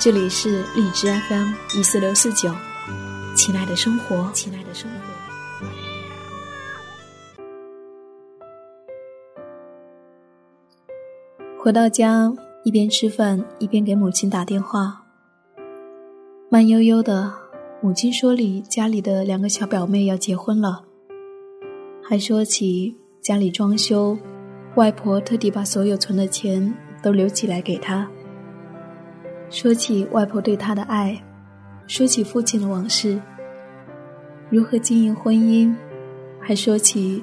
这里是荔枝 FM 一四六四九，亲爱的生活，亲爱的生活。回到家，一边吃饭一边给母亲打电话。慢悠悠的，母亲说里家里的两个小表妹要结婚了，还说起家里装修，外婆特地把所有存的钱都留起来给她。说起外婆对他的爱，说起父亲的往事，如何经营婚姻，还说起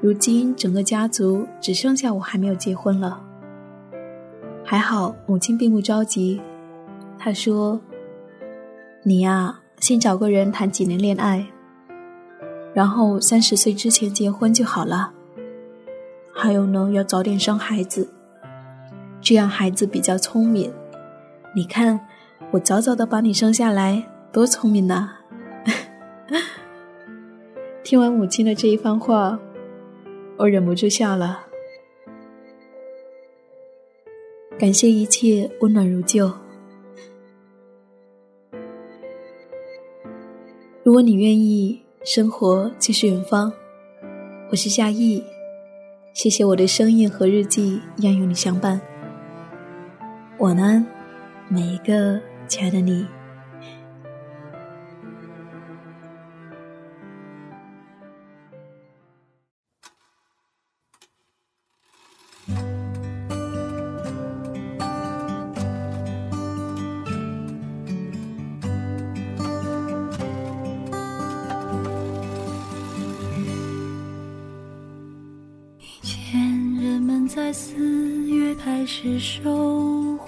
如今整个家族只剩下我还没有结婚了。还好母亲并不着急，她说：“你呀，先找个人谈几年恋爱，然后三十岁之前结婚就好了。还有呢，要早点生孩子，这样孩子比较聪明。”你看，我早早的把你生下来，多聪明呐！听完母亲的这一番话，我忍不住笑了。感谢一切温暖如旧。如果你愿意，生活就是远方。我是夏意，谢谢我的声音和日记一样有你相伴。晚安？每一个亲爱的你，以前人们在四月开始收获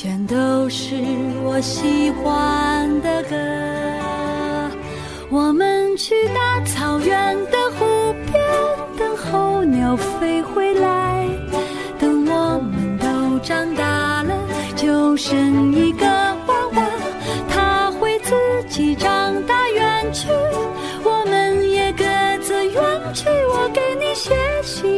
全都是我喜欢的歌。我们去大草原的湖边，等候鸟飞回来。等我们都长大了，就生一个娃娃，他会自己长大远去。我们也各自远去我给你写信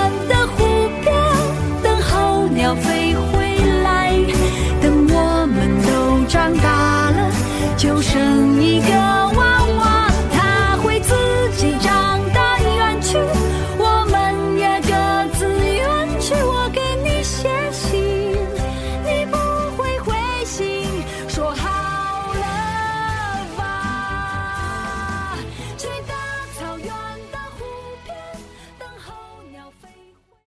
说好